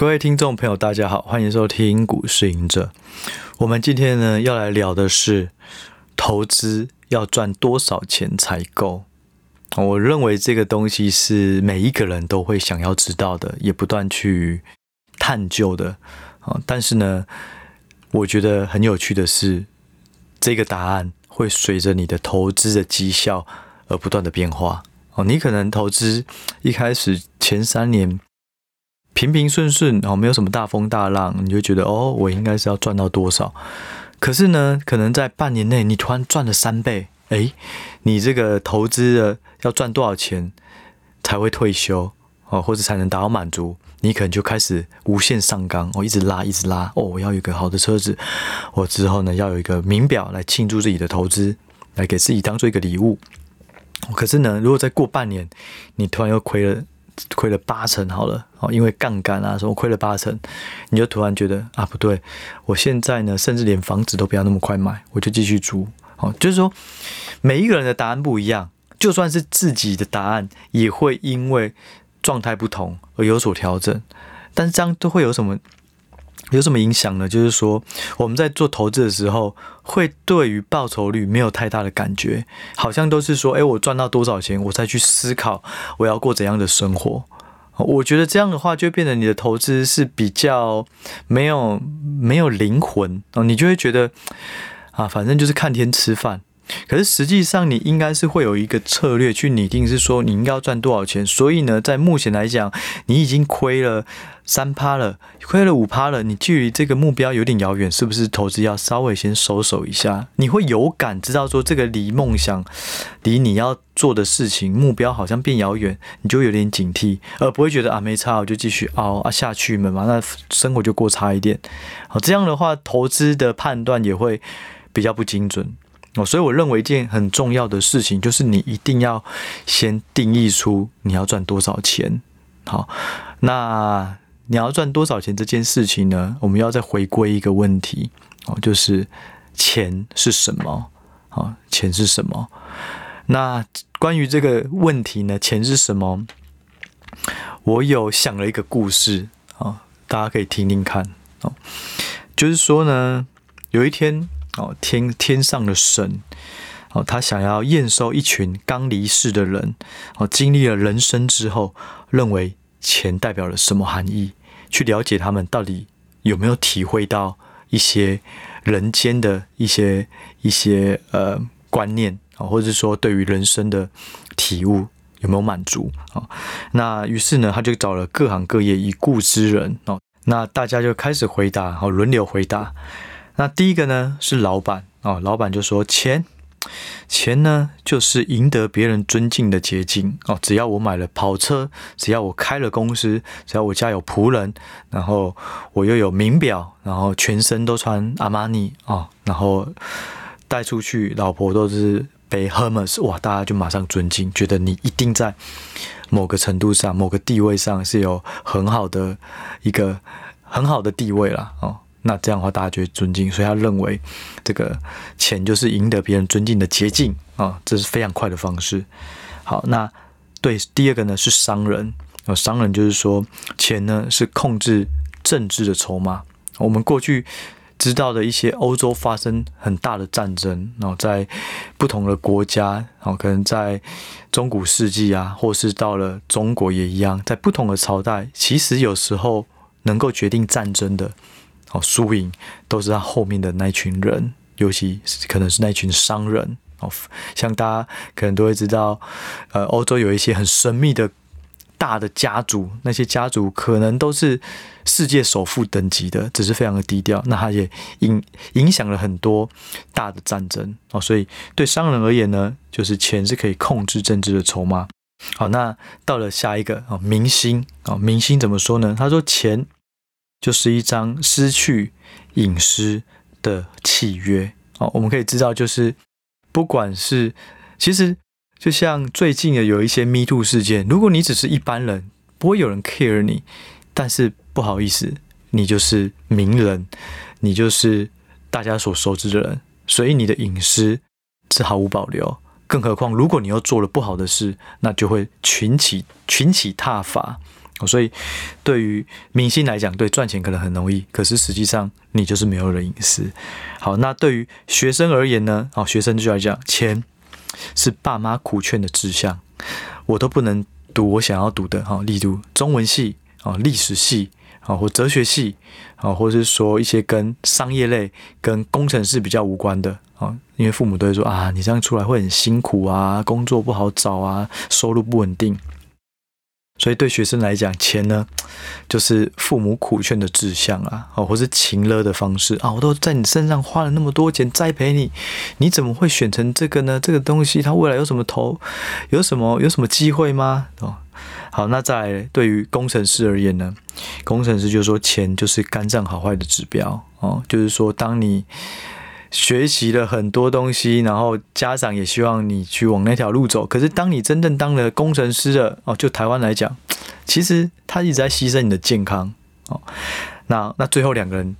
各位听众朋友，大家好，欢迎收听股市赢者。我们今天呢要来聊的是投资要赚多少钱才够？我认为这个东西是每一个人都会想要知道的，也不断去探究的啊。但是呢，我觉得很有趣的是，这个答案会随着你的投资的绩效而不断的变化。哦，你可能投资一开始前三年。平平顺顺哦，没有什么大风大浪，你就觉得哦，我应该是要赚到多少？可是呢，可能在半年内你突然赚了三倍，诶，你这个投资的要赚多少钱才会退休哦，或者才能达到满足？你可能就开始无限上纲哦，一直拉，一直拉哦，我要有一个好的车子，我之后呢要有一个名表来庆祝自己的投资，来给自己当做一个礼物。可是呢，如果再过半年，你突然又亏了。亏了八成好了哦，因为杠杆啊什么亏了八成，你就突然觉得啊不对，我现在呢甚至连房子都不要那么快买，我就继续租哦。就是说每一个人的答案不一样，就算是自己的答案也会因为状态不同而有所调整，但是这样都会有什么？有什么影响呢？就是说，我们在做投资的时候，会对于报酬率没有太大的感觉，好像都是说，诶，我赚到多少钱，我再去思考我要过怎样的生活。我觉得这样的话，就变得你的投资是比较没有没有灵魂哦，你就会觉得啊，反正就是看天吃饭。可是实际上，你应该是会有一个策略去拟定，是说你应该要赚多少钱。所以呢，在目前来讲，你已经亏了三趴了，亏了五趴了，你距离这个目标有点遥远，是不是？投资要稍微先收手一下，你会有感知道说这个离梦想、离你要做的事情目标好像变遥远，你就有点警惕，而不会觉得啊没差，我就继续熬啊下去嘛，那生活就过差一点。好，这样的话，投资的判断也会比较不精准。哦，所以我认为一件很重要的事情就是你一定要先定义出你要赚多少钱。好，那你要赚多少钱这件事情呢？我们要再回归一个问题哦，就是钱是什么？好，钱是什么？那关于这个问题呢，钱是什么？我有想了一个故事啊，大家可以听听看哦。就是说呢，有一天。哦，天天上的神，哦，他想要验收一群刚离世的人，哦，经历了人生之后，认为钱代表了什么含义？去了解他们到底有没有体会到一些人间的一些一些呃观念啊，或者说对于人生的体悟有没有满足啊？那于是呢，他就找了各行各业已故之人哦，那大家就开始回答，哦，轮流回答。那第一个呢是老板哦，老板就说钱，钱呢就是赢得别人尊敬的捷径哦。只要我买了跑车，只要我开了公司，只要我家有仆人，然后我又有名表，然后全身都穿阿玛尼哦，然后带出去，老婆都是背 Hermes，哇，大家就马上尊敬，觉得你一定在某个程度上、某个地位上是有很好的一个很好的地位了哦。那这样的话，大家就会尊敬，所以他认为这个钱就是赢得别人尊敬的捷径啊，这是非常快的方式。好，那对第二个呢是商人啊，商人就是说钱呢是控制政治的筹码。我们过去知道的一些欧洲发生很大的战争，然后在不同的国家，然后可能在中古世纪啊，或是到了中国也一样，在不同的朝代，其实有时候能够决定战争的。哦，输赢都是他后面的那群人，尤其可能是那群商人哦。像大家可能都会知道，呃，欧洲有一些很神秘的大的家族，那些家族可能都是世界首富等级的，只是非常的低调。那他也影影响了很多大的战争哦。所以对商人而言呢，就是钱是可以控制政治的筹码。好，那到了下一个啊，明星啊，明星怎么说呢？他说钱。就是一张失去隐私的契约哦，我们可以知道，就是不管是其实就像最近的有一些 Me Too 事件，如果你只是一般人，不会有人 care 你，但是不好意思，你就是名人，你就是大家所熟知的人，所以你的隐私是毫无保留。更何况，如果你又做了不好的事，那就会群起群起踏伐。所以对于明星来讲，对赚钱可能很容易，可是实际上你就是没有了隐私。好，那对于学生而言呢？好，学生就要讲，钱是爸妈苦劝的志向，我都不能读我想要读的。哈，例如中文系啊、历史系啊，或哲学系啊，或者是说一些跟商业类、跟工程师比较无关的啊，因为父母都会说啊，你这样出来会很辛苦啊，工作不好找啊，收入不稳定。所以对学生来讲，钱呢，就是父母苦劝的志向啊，哦，或是情勒的方式啊，我都在你身上花了那么多钱栽培你，你怎么会选成这个呢？这个东西它未来有什么头，有什么有什么机会吗？哦，好，那再来对于工程师而言呢，工程师就是说钱就是肝脏好坏的指标哦，就是说当你。学习了很多东西，然后家长也希望你去往那条路走。可是当你真正当了工程师的，哦，就台湾来讲，其实他一直在牺牲你的健康。哦，那那最后两个人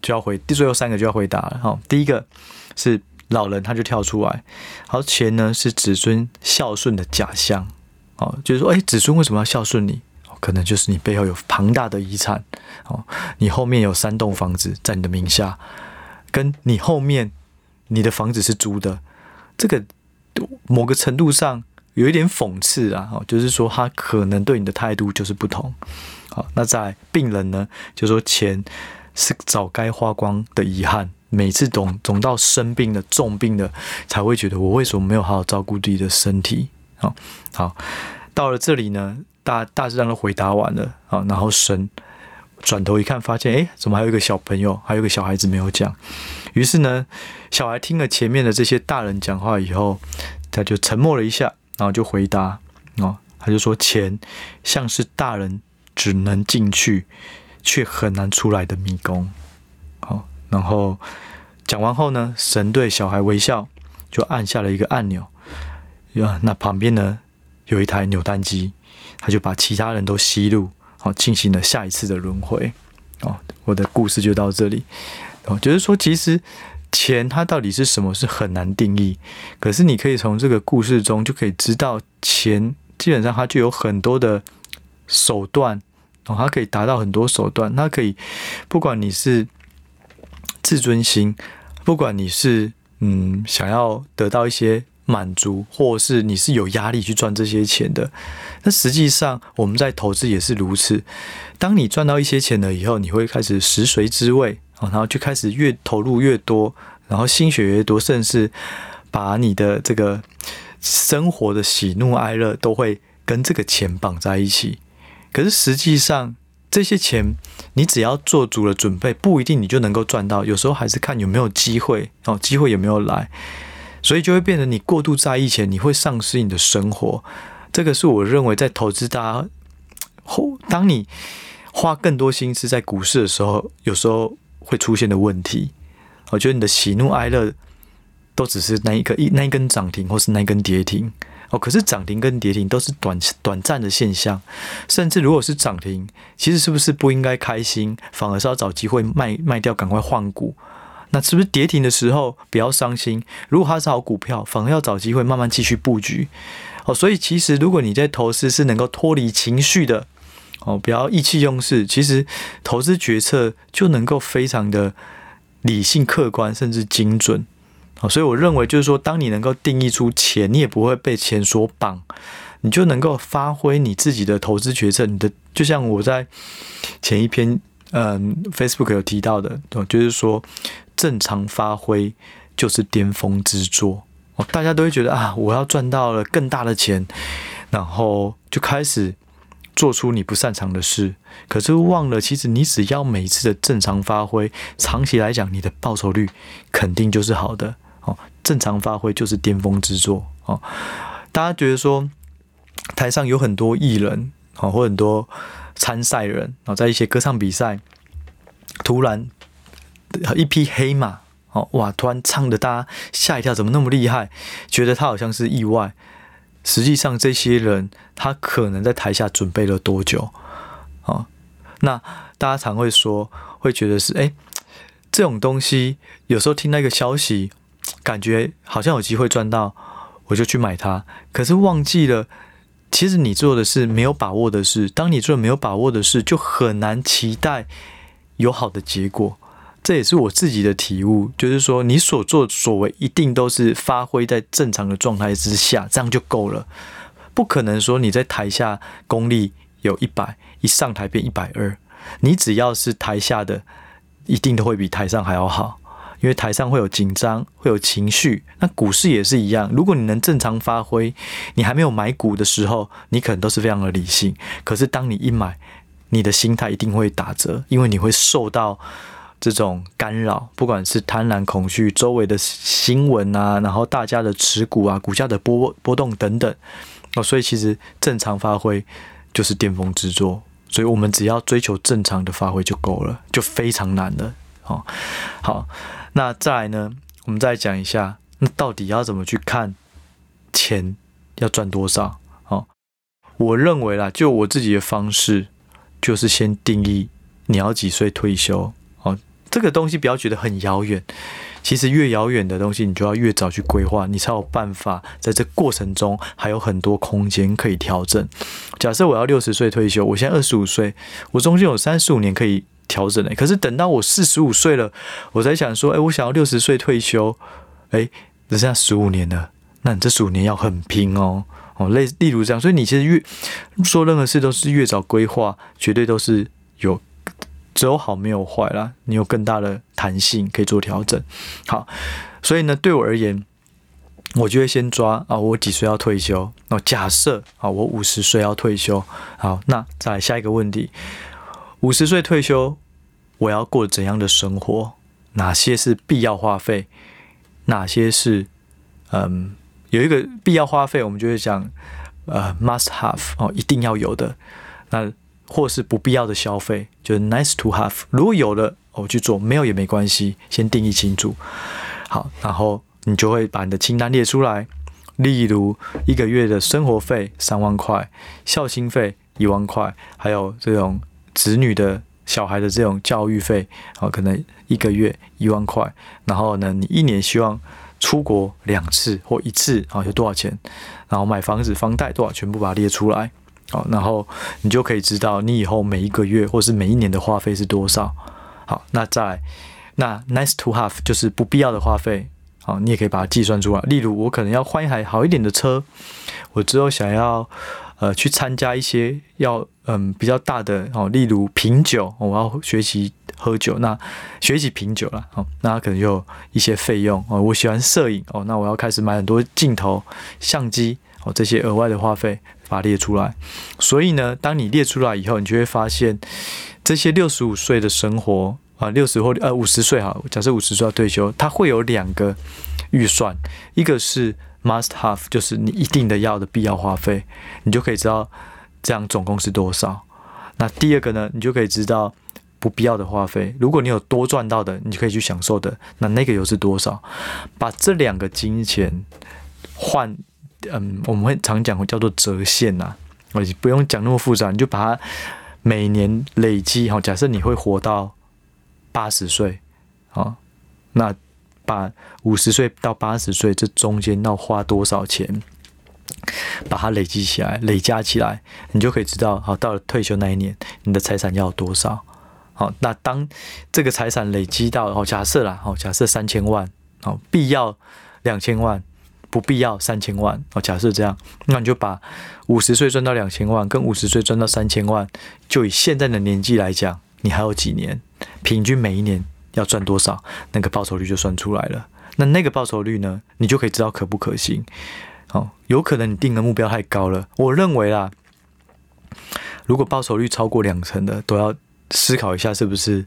就要回，最后三个就要回答了。哦，第一个是老人，他就跳出来，好，钱呢是子孙孝顺的假象。哦，就是说，哎，子孙为什么要孝顺你？可能就是你背后有庞大的遗产。哦，你后面有三栋房子在你的名下。跟你后面你的房子是租的，这个某个程度上有一点讽刺啊，就是说他可能对你的态度就是不同。好，那在病人呢，就说钱是早该花光的遗憾，每次总总到生病的重病的才会觉得我为什么没有好好照顾自己的身体？好，好，到了这里呢，大大致上都回答完了，好，然后神。转头一看，发现哎，怎么还有一个小朋友，还有个小孩子没有讲？于是呢，小孩听了前面的这些大人讲话以后，他就沉默了一下，然后就回答哦，他就说：“钱像是大人只能进去却很难出来的迷宫。”好，然后讲完后呢，神对小孩微笑，就按下了一个按钮。呀，那旁边呢有一台扭蛋机，他就把其他人都吸入。好，进行了下一次的轮回。哦，我的故事就到这里。哦，就是说，其实钱它到底是什么，是很难定义。可是你可以从这个故事中就可以知道，钱基本上它就有很多的手段。哦，它可以达到很多手段。它可以，不管你是自尊心，不管你是嗯想要得到一些。满足，或者是你是有压力去赚这些钱的，那实际上我们在投资也是如此。当你赚到一些钱了以后，你会开始食髓知味，然后就开始越投入越多，然后心血越多，甚至把你的这个生活的喜怒哀乐都会跟这个钱绑在一起。可是实际上，这些钱你只要做足了准备，不一定你就能够赚到。有时候还是看有没有机会哦，机会有没有来。所以就会变成你过度在意钱，你会丧失你的生活。这个是我认为在投资大家后，当你花更多心思在股市的时候，有时候会出现的问题。我觉得你的喜怒哀乐都只是那一个一那一根涨停，或是那一根跌停哦。可是涨停跟跌停都是短短暂的现象，甚至如果是涨停，其实是不是不应该开心，反而是要找机会卖卖掉，赶快换股。那是不是跌停的时候不要伤心？如果它是好股票，反而要找机会慢慢继续布局哦。所以其实如果你在投资是能够脱离情绪的哦，不要意气用事，其实投资决策就能够非常的理性、客观，甚至精准哦。所以我认为就是说，当你能够定义出钱，你也不会被钱所绑，你就能够发挥你自己的投资决策。你的就像我在前一篇嗯 Facebook 有提到的，就是说。正常发挥就是巅峰之作，大家都会觉得啊，我要赚到了更大的钱，然后就开始做出你不擅长的事，可是忘了，其实你只要每次的正常发挥，长期来讲，你的报酬率肯定就是好的哦。正常发挥就是巅峰之作哦。大家觉得说，台上有很多艺人哦，或很多参赛人哦，在一些歌唱比赛，突然。一匹黑马，哦哇！突然唱的大家吓一跳，怎么那么厉害？觉得他好像是意外。实际上，这些人他可能在台下准备了多久？哦，那大家常会说，会觉得是哎，这种东西有时候听到一个消息，感觉好像有机会赚到，我就去买它。可是忘记了，其实你做的是没有把握的事，当你做没有把握的事，就很难期待有好的结果。这也是我自己的体悟，就是说，你所作所为一定都是发挥在正常的状态之下，这样就够了。不可能说你在台下功力有一百，一上台变一百二。你只要是台下的，一定都会比台上还要好，因为台上会有紧张，会有情绪。那股市也是一样，如果你能正常发挥，你还没有买股的时候，你可能都是非常的理性。可是当你一买，你的心态一定会打折，因为你会受到。这种干扰，不管是贪婪、恐惧、周围的新闻啊，然后大家的持股啊、股价的波波动等等，哦，所以其实正常发挥就是巅峰之作，所以我们只要追求正常的发挥就够了，就非常难了。哦，好，那再来呢，我们再讲一下，那到底要怎么去看钱要赚多少？哦，我认为啦，就我自己的方式，就是先定义你要几岁退休。这个东西不要觉得很遥远，其实越遥远的东西，你就要越早去规划，你才有办法在这过程中还有很多空间可以调整。假设我要六十岁退休，我现在二十五岁，我中间有三十五年可以调整的。可是等到我四十五岁了，我才想说，哎，我想要六十岁退休，哎，只剩下十五年了，那你这十五年要很拼哦，哦，类例如这样，所以你其实越做任何事都是越早规划，绝对都是有。只有好没有坏啦，你有更大的弹性可以做调整。好，所以呢，对我而言，我就会先抓啊，我几岁要退休？那，假设啊，我五十岁要退休。好，那再来下一个问题：五十岁退休，我要过怎样的生活？哪些是必要花费？哪些是嗯，有一个必要花费，我们就会讲呃，must have 哦，一定要有的。那或是不必要的消费，就是 nice to have。如果有了，我去做；没有也没关系，先定义清楚。好，然后你就会把你的清单列出来。例如，一个月的生活费三万块，孝心费一万块，还有这种子女的小孩的这种教育费，啊，可能一个月一万块。然后呢，你一年希望出国两次或一次，啊，有多少钱？然后买房子房贷多少，全部把它列出来。好，然后你就可以知道你以后每一个月或是每一年的花费是多少。好，那再，那 nice to have 就是不必要的花费。好，你也可以把它计算出来。例如，我可能要换一台好一点的车，我之后想要呃去参加一些要嗯比较大的哦，例如品酒，我要学习喝酒，那学习品酒了。好，那可能有一些费用哦。我喜欢摄影哦，那我要开始买很多镜头、相机哦，这些额外的花费。把它列出来，所以呢，当你列出来以后，你就会发现这些六十五岁的生活啊，六十或呃五十岁哈，假设五十岁要退休，它会有两个预算，一个是 must have，就是你一定的要的必要花费，你就可以知道这样总共是多少。那第二个呢，你就可以知道不必要的花费，如果你有多赚到的，你就可以去享受的，那那个又是多少？把这两个金钱换。嗯，我们会常讲叫做折现呐，我不用讲那么复杂，你就把它每年累积哈。假设你会活到八十岁，啊，那把五十岁到八十岁这中间要花多少钱，把它累积起来，累加起来，你就可以知道，好，到了退休那一年，你的财产要多少。好，那当这个财产累积到，哦，假设啦，哦，假设三千万，哦，必要两千万。不必要三千万哦，假设这样，那你就把五十岁赚到两千万，跟五十岁赚到三千万，就以现在的年纪来讲，你还有几年？平均每一年要赚多少？那个报酬率就算出来了。那那个报酬率呢，你就可以知道可不可行。哦，有可能你定的目标太高了。我认为啦，如果报酬率超过两成的，都要思考一下，是不是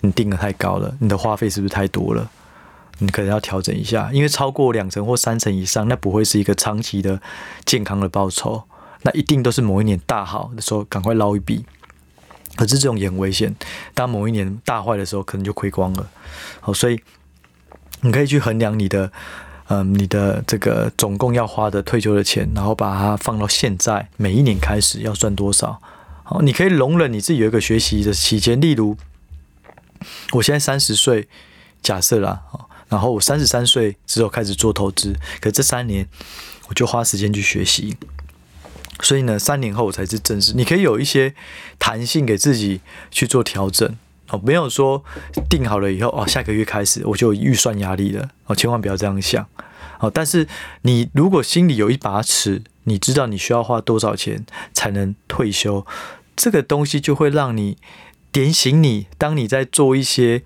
你定的太高了？你的花费是不是太多了？你可能要调整一下，因为超过两成或三成以上，那不会是一个长期的健康的报酬，那一定都是某一年大好的时候赶快捞一笔。可是这种也很危险，当某一年大坏的时候，可能就亏光了。好，所以你可以去衡量你的，嗯，你的这个总共要花的退休的钱，然后把它放到现在每一年开始要赚多少。好，你可以容忍你自己有一个学习的期间，例如我现在三十岁，假设啦，然后我三十三岁之后开始做投资，可这三年我就花时间去学习。所以呢，三年后我才是正式。你可以有一些弹性给自己去做调整哦，没有说定好了以后哦，下个月开始我就有预算压力了哦，千万不要这样想哦。但是你如果心里有一把尺，你知道你需要花多少钱才能退休，这个东西就会让你点醒你，当你在做一些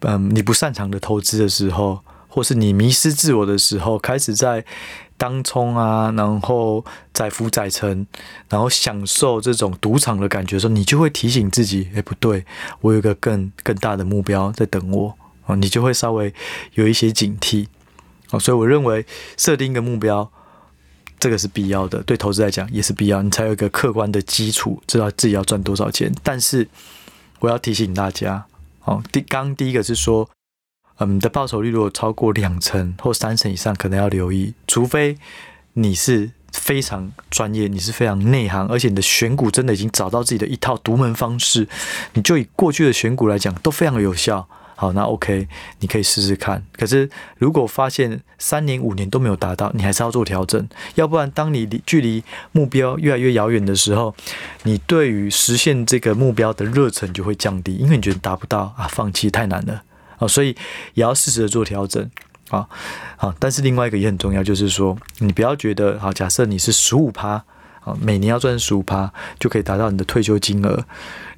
嗯你不擅长的投资的时候，或是你迷失自我的时候，开始在。当冲啊，然后载浮载沉，然后享受这种赌场的感觉的时候，你就会提醒自己：哎，不对，我有一个更更大的目标在等我啊！你就会稍微有一些警惕啊。所以我认为设定一个目标，这个是必要的，对投资来讲也是必要，你才有一个客观的基础，知道自己要赚多少钱。但是我要提醒大家，哦，第刚第一个是说。嗯，你的报酬率如果超过两成或三成以上，可能要留意。除非你是非常专业，你是非常内行，而且你的选股真的已经找到自己的一套独门方式，你就以过去的选股来讲，都非常有效。好，那 OK，你可以试试看。可是如果发现三年、五年都没有达到，你还是要做调整。要不然，当你离距离目标越来越遥远的时候，你对于实现这个目标的热忱就会降低，因为你觉得达不到啊，放弃太难了。啊，所以也要适时的做调整啊，好，但是另外一个也很重要，就是说你不要觉得好，假设你是十五趴，啊，每年要赚十五趴就可以达到你的退休金额，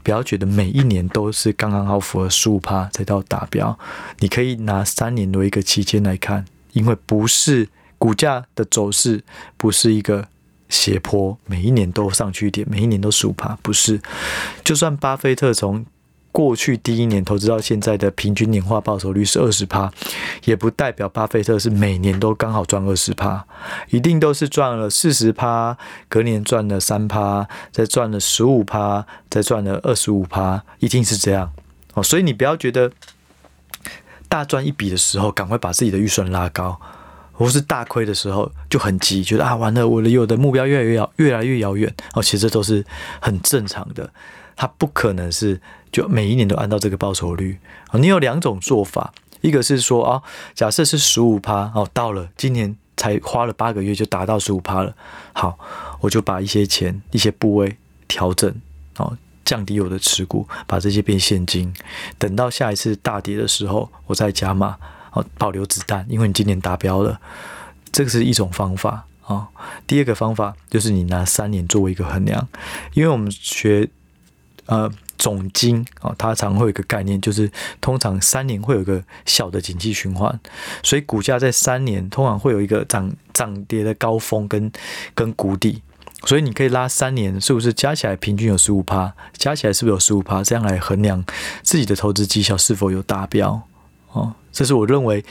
不要觉得每一年都是刚刚好符合十五趴才到达标，你可以拿三年为一个期间来看，因为不是股价的走势不是一个斜坡，每一年都上去一点，每一年都十五趴，不是，就算巴菲特从过去第一年投资到现在的平均年化报酬率是二十趴，也不代表巴菲特是每年都刚好赚二十趴，一定都是赚了四十趴，隔年赚了三趴，再赚了十五趴，再赚了二十五趴，一定是这样哦。所以你不要觉得大赚一笔的时候，赶快把自己的预算拉高，或是大亏的时候就很急，觉得啊完了，我的有的目标越来越遥越来越遥远哦。其实这都是很正常的。它不可能是就每一年都按照这个报酬率。你有两种做法，一个是说啊，假设是十五趴哦，到了今年才花了八个月就达到十五趴了，好，我就把一些钱、一些部位调整哦，降低我的持股，把这些变现金，等到下一次大跌的时候，我再加码哦，保留子弹，因为你今年达标了，这个是一种方法啊。第二个方法就是你拿三年作为一个衡量，因为我们学。呃，总经啊，它常会有一个概念，就是通常三年会有一个小的景气循环，所以股价在三年通常会有一个涨涨跌的高峰跟跟谷底，所以你可以拉三年，是不是加起来平均有十五趴？加起来是不是有十五趴？这样来衡量自己的投资绩效是否有达标？哦，这是我认为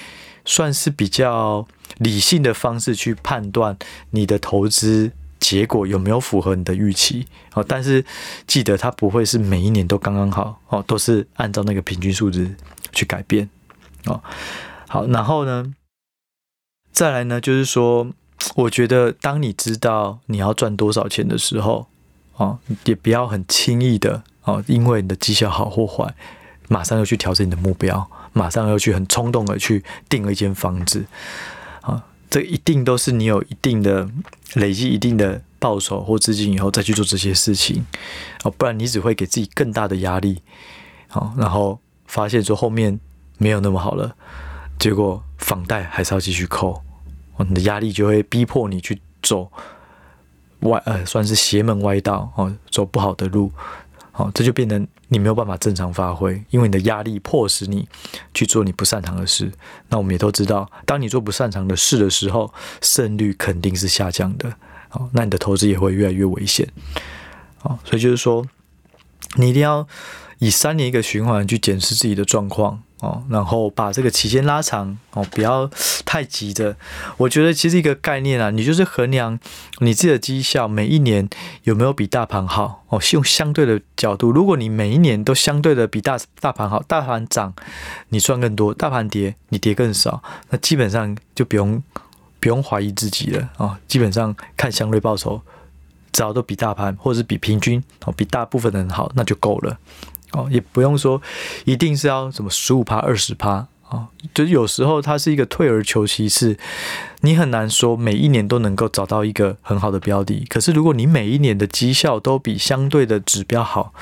算是比较理性的方式去判断你的投资。结果有没有符合你的预期？哦，但是记得它不会是每一年都刚刚好哦，都是按照那个平均数字去改变哦。好，然后呢，再来呢，就是说，我觉得当你知道你要赚多少钱的时候，哦，也不要很轻易的哦，因为你的绩效好或坏，马上要去调整你的目标，马上要去很冲动的去订了一间房子。这一定都是你有一定的累积、一定的报酬或资金以后再去做这些事情。哦，不然你只会给自己更大的压力，好，然后发现说后面没有那么好了，结果房贷还是要继续扣，你的压力就会逼迫你去走歪呃，算是邪门歪道哦，走不好的路。好，这就变成你没有办法正常发挥，因为你的压力迫使你去做你不擅长的事。那我们也都知道，当你做不擅长的事的时候，胜率肯定是下降的。好，那你的投资也会越来越危险。好，所以就是说，你一定要以三年一个循环去检视自己的状况。哦，然后把这个期间拉长哦，不要太急的。我觉得其实一个概念啊，你就是衡量你自己的绩效每一年有没有比大盘好哦，用相对的角度。如果你每一年都相对的比大大盘好，大盘涨你赚更多，大盘跌你跌更少，那基本上就不用不用怀疑自己了、哦。基本上看相对报酬，只要都比大盘或者是比平均哦，比大部分的人好，那就够了。哦，也不用说一定是要什么十五趴、二十趴啊，就是有时候它是一个退而求其次，你很难说每一年都能够找到一个很好的标的。可是如果你每一年的绩效都比相对的指标好，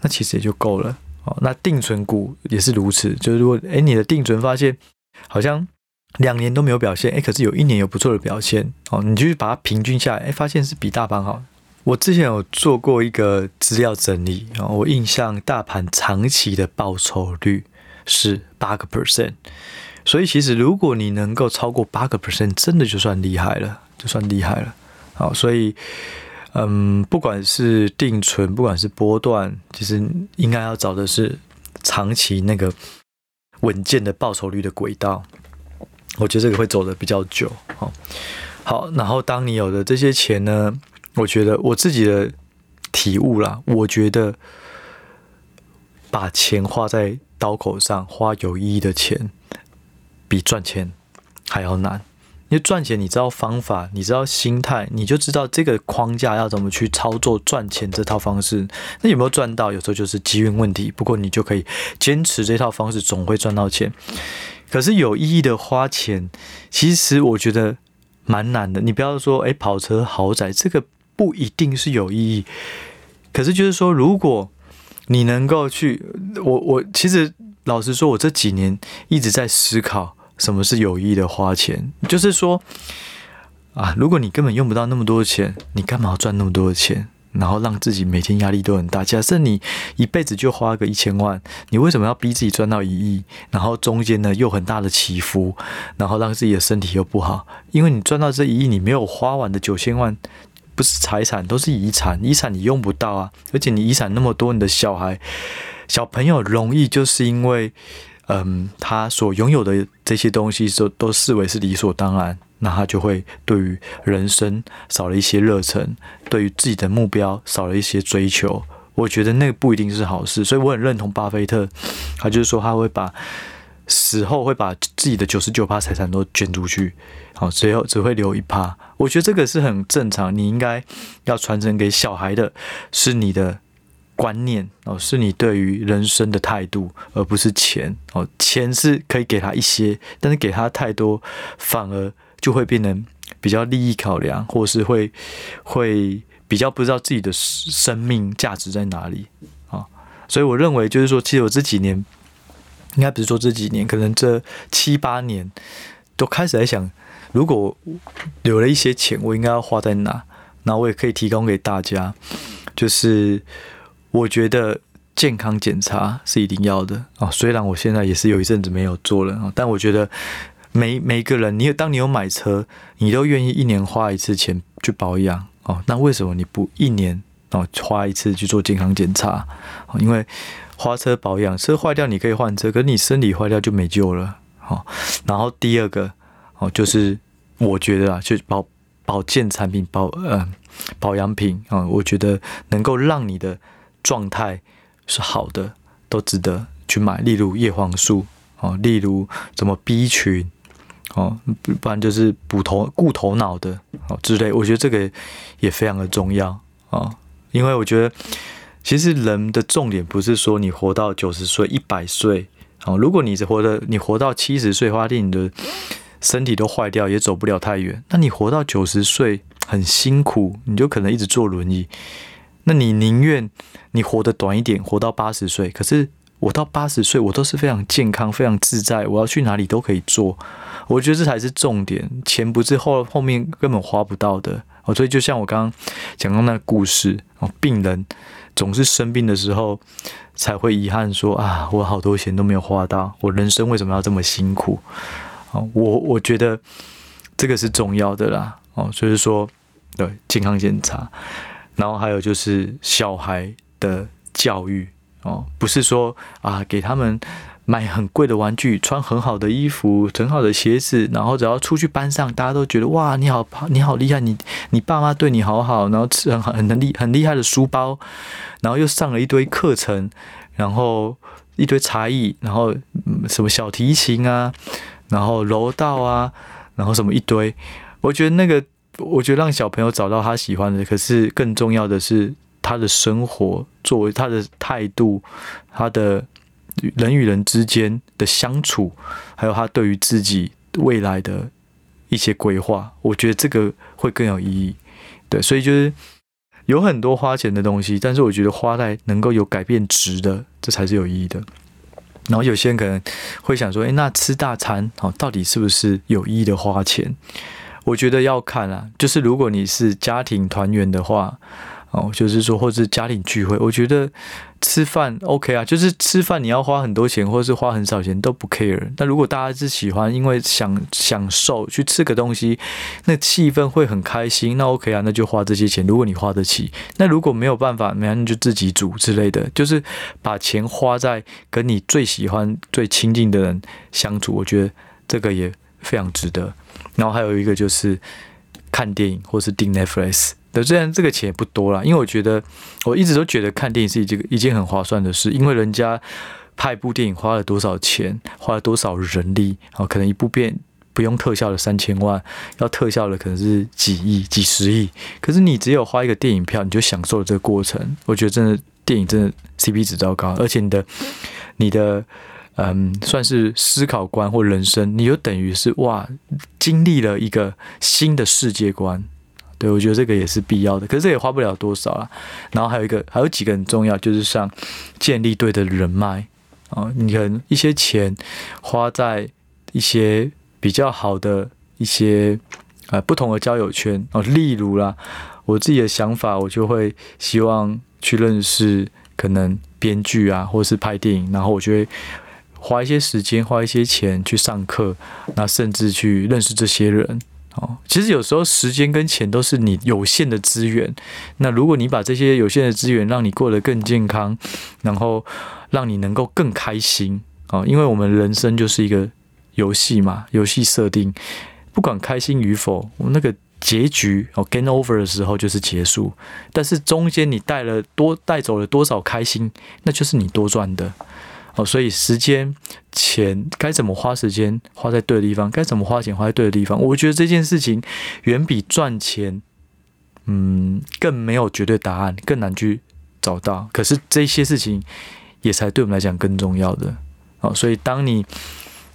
那其实也就够了。哦，那定存股也是如此，就是如果诶你的定存发现好像两年都没有表现，诶可是有一年有不错的表现，哦，你就把它平均下来，诶发现是比大盘好。我之前有做过一个资料整理，然后我印象大盘长期的报酬率是八个 percent，所以其实如果你能够超过八个 percent，真的就算厉害了，就算厉害了。好，所以嗯，不管是定存，不管是波段，其实应该要找的是长期那个稳健的报酬率的轨道。我觉得这个会走得比较久。好，好，然后当你有了这些钱呢，我觉得我自己的体悟啦，我觉得把钱花在刀口上，花有意义的钱，比赚钱还要难。因为赚钱，你知道方法，你知道心态，你就知道这个框架要怎么去操作赚钱这套方式。那有没有赚到？有时候就是机运问题。不过你就可以坚持这套方式，总会赚到钱。可是有意义的花钱，其实我觉得蛮难的。你不要说，哎，跑车豪宅这个。不一定是有意义，可是就是说，如果你能够去，我我其实老实说，我这几年一直在思考什么是有意义的花钱，就是说啊，如果你根本用不到那么多钱，你干嘛要赚那么多的钱，然后让自己每天压力都很大？假设你一辈子就花个一千万，你为什么要逼自己赚到一亿？然后中间呢又很大的起伏，然后让自己的身体又不好，因为你赚到这一亿，你没有花完的九千万。不是财产，都是遗产。遗产你用不到啊，而且你遗产那么多，你的小孩、小朋友容易就是因为，嗯，他所拥有的这些东西都都视为是理所当然，那他就会对于人生少了一些热忱，对于自己的目标少了一些追求。我觉得那个不一定是好事，所以我很认同巴菲特，他就是说他会把。死后会把自己的九十九趴财产都捐出去，好，最后只会留一趴。我觉得这个是很正常，你应该要传承给小孩的，是你的观念哦，是你对于人生的态度，而不是钱哦。钱是可以给他一些，但是给他太多，反而就会变成比较利益考量，或是会会比较不知道自己的生命价值在哪里啊。所以我认为，就是说，其实我这几年。应该不是说这几年，可能这七八年都开始在想，如果留了一些钱，我应该要花在哪？那我也可以提供给大家，就是我觉得健康检查是一定要的哦。虽然我现在也是有一阵子没有做了啊，但我觉得每每个人，你有当你有买车，你都愿意一年花一次钱去保养哦。那为什么你不一年哦花一次去做健康检查？因为花车保养，车坏掉你可以换车，可是你身体坏掉就没救了。好，然后第二个哦，就是我觉得啊，就保保健产品保呃保养品啊，我觉得能够让你的状态是好的，都值得去买。例如叶黄素哦，例如什么 B 群哦，不然就是补头顾头脑的哦之类，我觉得这个也非常的重要啊，因为我觉得。其实人的重点不是说你活到九十岁、一百岁啊。如果你是活的你活到七十岁，花店你的身体都坏掉，也走不了太远。那你活到九十岁很辛苦，你就可能一直坐轮椅。那你宁愿你活得短一点，活到八十岁。可是我到八十岁，我都是非常健康、非常自在，我要去哪里都可以做。我觉得这才是重点，钱不是后后面根本花不到的哦。所以就像我刚刚讲到那个故事哦，病人。总是生病的时候才会遗憾说啊，我好多钱都没有花到，我人生为什么要这么辛苦？哦，我我觉得这个是重要的啦。哦，就是说，对健康检查，然后还有就是小孩的教育哦，不是说啊给他们。买很贵的玩具，穿很好的衣服，很好的鞋子，然后只要出去班上，大家都觉得哇，你好，你好厉害，你你爸妈对你好好，然后吃很很很厉很厉害的书包，然后又上了一堆课程，然后一堆才艺，然后什么小提琴啊，然后柔道啊，然后什么一堆，我觉得那个，我觉得让小朋友找到他喜欢的，可是更重要的是他的生活，作为他的态度，他的。人与人之间的相处，还有他对于自己未来的一些规划，我觉得这个会更有意义。对，所以就是有很多花钱的东西，但是我觉得花在能够有改变值的，这才是有意义的。然后有些人可能会想说，诶，那吃大餐哦，到底是不是有意义的花钱？我觉得要看啊，就是如果你是家庭团圆的话。哦，就是说，或是家庭聚会，我觉得吃饭 OK 啊，就是吃饭你要花很多钱，或者是花很少钱都不 care。那如果大家是喜欢，因为想享受去吃个东西，那气氛会很开心，那 OK 啊，那就花这些钱。如果你花得起，那如果没有办法，那你就自己煮之类的，就是把钱花在跟你最喜欢、最亲近的人相处，我觉得这个也非常值得。然后还有一个就是看电影，或是订 Netflix。虽然这个钱也不多啦，因为我觉得我一直都觉得看电影是一件一件很划算的事，因为人家拍一部电影花了多少钱，花了多少人力，啊，可能一部片不用特效的三千万，要特效的可能是几亿、几十亿，可是你只有花一个电影票，你就享受了这个过程。我觉得真的电影真的 CP 值超高，而且你的你的嗯，算是思考观或人生，你就等于是哇，经历了一个新的世界观。对，我觉得这个也是必要的，可是这也花不了多少啊。然后还有一个，还有几个很重要，就是像建立对的人脉啊，你可能一些钱花在一些比较好的一些呃不同的交友圈哦，例如啦，我自己的想法，我就会希望去认识可能编剧啊，或是拍电影，然后我就会花一些时间，花一些钱去上课，那甚至去认识这些人。哦，其实有时候时间跟钱都是你有限的资源。那如果你把这些有限的资源让你过得更健康，然后让你能够更开心哦，因为我们人生就是一个游戏嘛，游戏设定，不管开心与否，我们那个结局哦，game over 的时候就是结束。但是中间你带了多带走了多少开心，那就是你多赚的。哦，所以时间、钱该怎么花时间花在对的地方，该怎么花钱花在对的地方，我觉得这件事情远比赚钱，嗯，更没有绝对答案，更难去找到。可是这些事情也才对我们来讲更重要的。哦，所以当你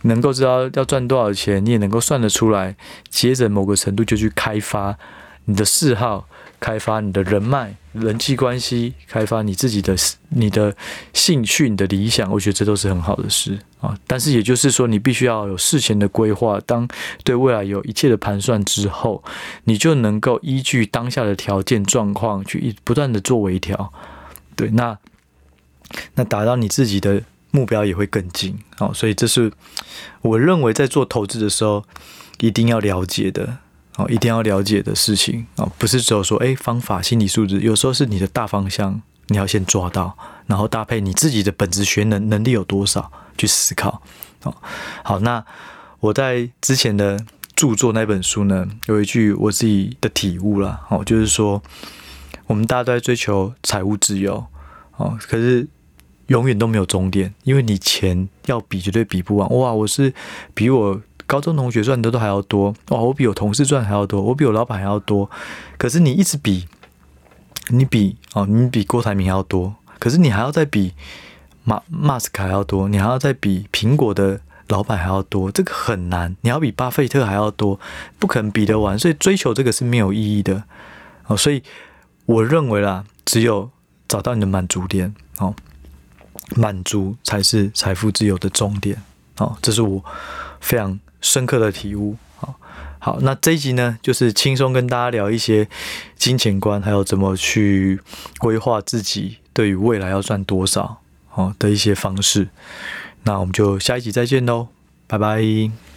能够知道要赚多少钱，你也能够算得出来，接着某个程度就去开发你的嗜好。开发你的人脉、人际关系，开发你自己的、你的兴趣、你的理想，我觉得这都是很好的事啊。但是也就是说，你必须要有事前的规划，当对未来有一切的盘算之后，你就能够依据当下的条件状况去一不断的做微调。对，那那达到你自己的目标也会更近啊。所以这是我认为在做投资的时候一定要了解的。哦，一定要了解的事情哦，不是只有说诶方法、心理素质，有时候是你的大方向，你要先抓到，然后搭配你自己的本质学能能力有多少去思考。哦，好，那我在之前的著作那本书呢，有一句我自己的体悟啦，哦，就是说我们大家都在追求财务自由，哦，可是永远都没有终点，因为你钱要比绝对比不完。哇，我是比我。高中同学赚的都还要多哇！我比我同事赚还要多，我比我老板还要多。可是你一直比，你比哦，你比郭台铭还要多。可是你还要再比马马斯卡还要多，你还要再比苹果的老板还要多。这个很难，你要比巴菲特还要多，不可能比得完。所以追求这个是没有意义的哦。所以我认为啦，只有找到你的满足点哦，满足才是财富自由的终点哦。这是我非常。深刻的体悟，好，好，那这一集呢，就是轻松跟大家聊一些金钱观，还有怎么去规划自己对于未来要赚多少，哦的一些方式。那我们就下一集再见喽，拜拜。